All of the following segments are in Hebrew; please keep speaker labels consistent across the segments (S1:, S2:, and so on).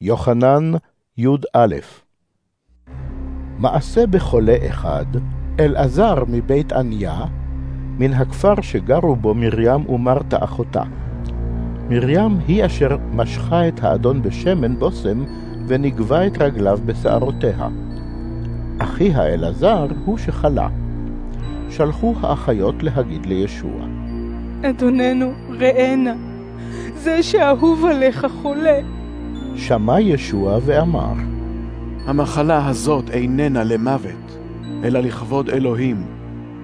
S1: יוחנן י"א מעשה בחולה אחד, אלעזר מבית עניה, מן הכפר שגרו בו מרים ומרתה אחותה. מרים היא אשר משכה את האדון בשמן בושם, ונגבה את רגליו בשערותיה. אחיה אלעזר הוא שחלה. שלחו האחיות להגיד לישוע.
S2: אדוננו, ראנה, זה שאהוב עליך חולה.
S1: שמע ישוע ואמר,
S3: המחלה הזאת איננה למוות, אלא לכבוד אלוהים,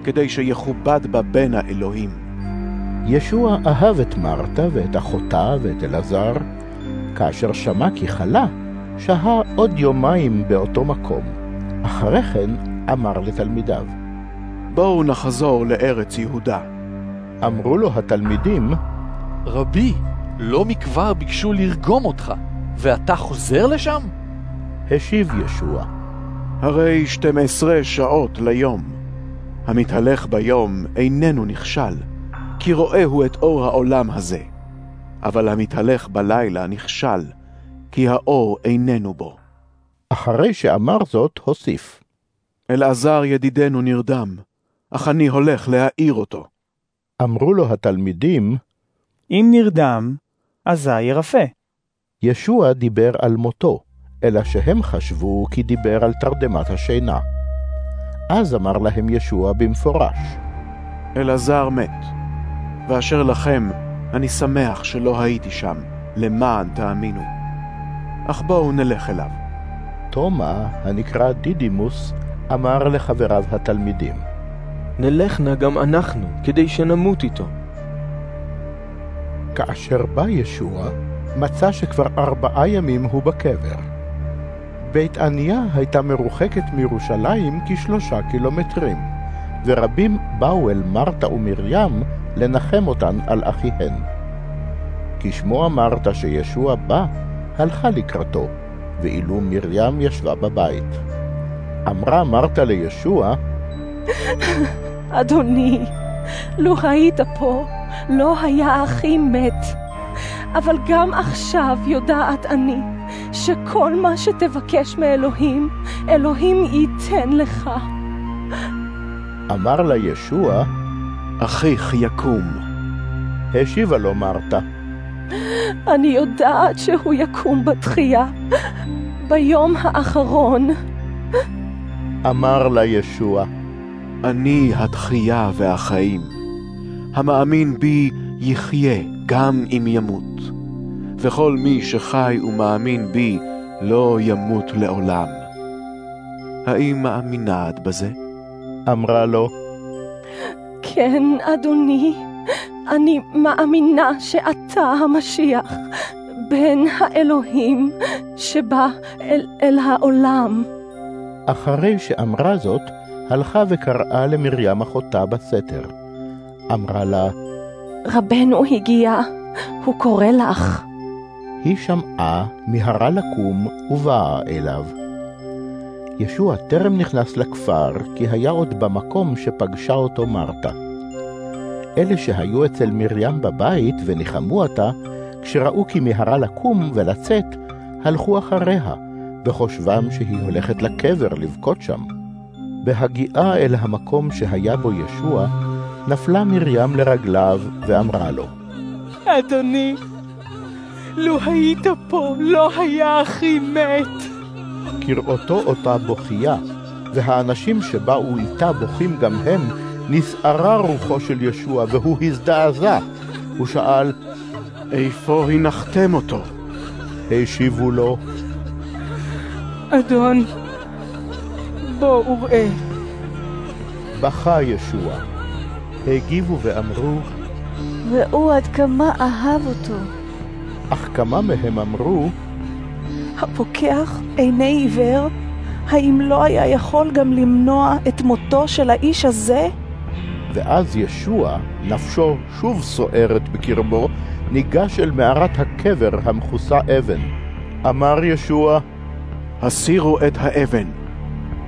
S3: כדי שיכובד בה בן האלוהים.
S1: ישוע אהב את מרתה ואת אחותה ואת אלעזר, כאשר שמע כי חלה, שהה עוד יומיים באותו מקום. אחרי כן אמר לתלמידיו.
S3: בואו נחזור לארץ יהודה.
S1: אמרו לו התלמידים,
S4: רבי, לא מכבר ביקשו לרגום אותך, ואתה חוזר לשם?
S1: השיב ישוע,
S3: הרי 12 שעות ליום. המתהלך ביום איננו נכשל, כי רואה הוא את אור העולם הזה. אבל המתהלך בלילה נכשל, כי האור איננו בו.
S1: אחרי שאמר זאת, הוסיף.
S3: אלעזר ידידנו נרדם, אך אני הולך להעיר אותו.
S1: אמרו לו התלמידים,
S5: אם נרדם, אזי ירפא.
S1: ישוע דיבר על מותו, אלא שהם חשבו כי דיבר על תרדמת השינה. אז אמר להם ישוע במפורש,
S3: אלעזר מת, ואשר לכם, אני שמח שלא הייתי שם, למען תאמינו. אך בואו נלך אליו.
S1: תומא, הנקרא דידימוס, אמר לחבריו התלמידים,
S6: נלך נא גם אנחנו, כדי שנמות איתו.
S1: כאשר בא ישוע, מצא שכבר ארבעה ימים הוא בקבר. בית עניה הייתה מרוחקת מירושלים כשלושה קילומטרים, ורבים באו אל מרתה ומרים לנחם אותן על אחיהן. כשמוע מרתה שישוע בא, הלכה לקראתו, ואילו מרים ישבה בבית. אמרה מרתה לישוע,
S2: אדוני, לו היית פה, לא היה אחי מת. אבל גם עכשיו יודעת אני שכל מה שתבקש מאלוהים, אלוהים ייתן לך.
S1: אמר לה ישוע,
S3: אחיך יקום.
S1: השיבה לו מרתה,
S2: אני יודעת שהוא יקום בתחייה, ביום האחרון.
S1: אמר לה ישוע,
S3: אני התחייה והחיים. המאמין בי יחיה גם אם ימות. וכל מי שחי ומאמין בי לא ימות לעולם. האם מאמינה את בזה?
S1: אמרה לו,
S2: כן, אדוני, אני מאמינה שאתה המשיח, בן האלוהים שבא אל, אל העולם.
S1: אחרי שאמרה זאת, הלכה וקראה למרים אחותה בסתר. אמרה לה,
S2: רבנו הגיע, הוא קורא לך.
S1: היא שמעה, מיהרה לקום ובאה אליו. ישוע טרם נכנס לכפר, כי היה עוד במקום שפגשה אותו מרתה. אלה שהיו אצל מרים בבית וניחמו אותה, כשראו כי מיהרה לקום ולצאת, הלכו אחריה, בחושבם שהיא הולכת לקבר לבכות שם. בהגיעה אל המקום שהיה בו ישוע, נפלה מרים לרגליו ואמרה לו,
S2: אדוני, לו היית פה, לא היה אחי מת.
S1: כראותו אותה בוכייה, והאנשים שבאו איתה בוכים גם הם, נסערה רוחו של ישוע, והוא הזדעזע. הוא שאל,
S3: איפה הנחתם אותו?
S1: השיבו לו,
S2: אדון, בוא וראה.
S1: בכה ישוע. הגיבו ואמרו,
S7: ראו עד כמה אהב אותו.
S1: אך כמה מהם אמרו,
S8: הפוקח עיני עיוור, האם לא היה יכול גם למנוע את מותו של האיש הזה?
S1: ואז ישוע, נפשו שוב סוערת בקרבו, ניגש אל מערת הקבר המכוסה אבן. אמר ישוע,
S3: הסירו את האבן.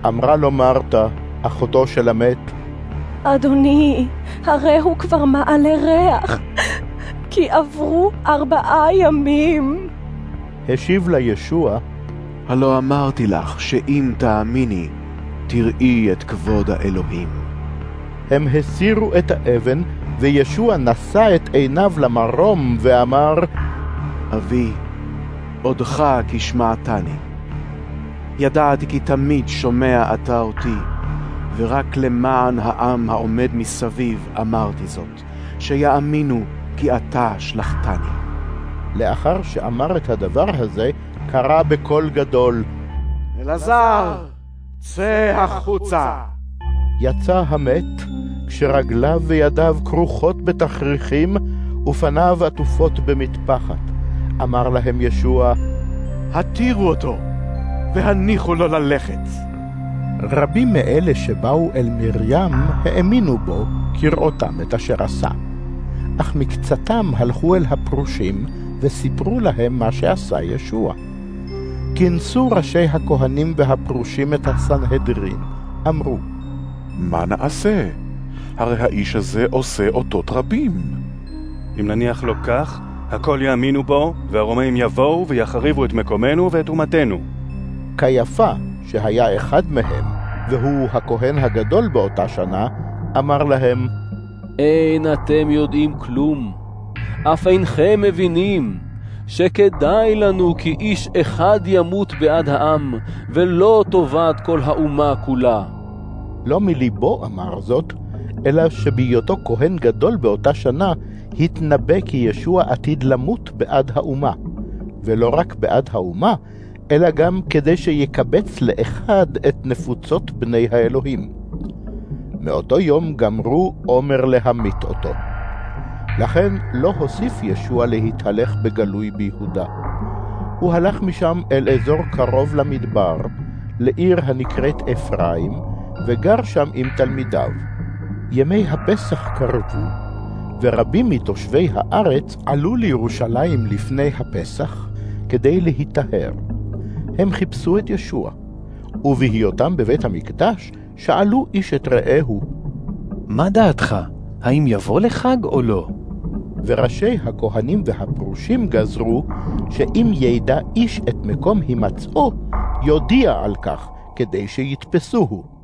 S1: אמרה לו מרתה, אחותו של המת,
S2: אדוני, הרי הוא כבר מעלה ריח, כי עברו ארבעה ימים.
S1: השיב לה ישוע,
S3: הלא אמרתי לך שאם תאמיני, תראי את כבוד האלוהים.
S1: הם הסירו את האבן, וישוע נשא את עיניו למרום ואמר,
S3: אבי, עודך כי שמעתני. ידעתי כי תמיד שומע אתה אותי, ורק למען העם העומד מסביב אמרתי זאת, שיאמינו כי אתה שלחתני.
S1: לאחר שאמר את הדבר הזה, קרא בקול גדול,
S3: אלעזר, צא החוצה!
S1: יצא המת, כשרגליו וידיו כרוכות בתכריכים, ופניו עטופות במטפחת. אמר להם ישוע,
S3: התירו אותו, והניחו לו ללכת.
S1: רבים מאלה שבאו אל מרים האמינו בו כראותם את אשר עשה. אך מקצתם הלכו אל הפרושים וסיפרו להם מה שעשה ישוע. כינסו ראשי הכהנים והפרושים את הסנהדרין, אמרו,
S9: מה נעשה? הרי האיש הזה עושה אותות רבים.
S10: אם נניח לו כך, הכל יאמינו בו, והרומאים יבואו ויחריבו את מקומנו ואת אומתנו.
S1: קייפה, שהיה אחד מהם, והוא הכהן הגדול באותה שנה, אמר להם,
S6: אין אתם יודעים כלום, אף אינכם מבינים שכדאי לנו כי איש אחד ימות בעד העם, ולא טובת כל האומה כולה.
S1: לא מליבו אמר זאת, אלא שבהיותו כהן גדול באותה שנה, התנבא כי ישוע עתיד למות בעד האומה, ולא רק בעד האומה, אלא גם כדי שיקבץ לאחד את נפוצות בני האלוהים. מאותו יום גמרו עומר להמית אותו. לכן לא הוסיף ישוע להתהלך בגלוי ביהודה. הוא הלך משם אל אזור קרוב למדבר, לעיר הנקראת אפרים, וגר שם עם תלמידיו. ימי הפסח קרבו, ורבים מתושבי הארץ עלו לירושלים לפני הפסח כדי להיטהר. הם חיפשו את ישוע, ובהיותם בבית המקדש שאלו איש את רעהו,
S11: מה דעתך? האם יבוא לחג או לא?
S1: וראשי הכהנים והפרושים גזרו שאם ידע איש את מקום הימצאו, יודיע על כך כדי שיתפסוהו.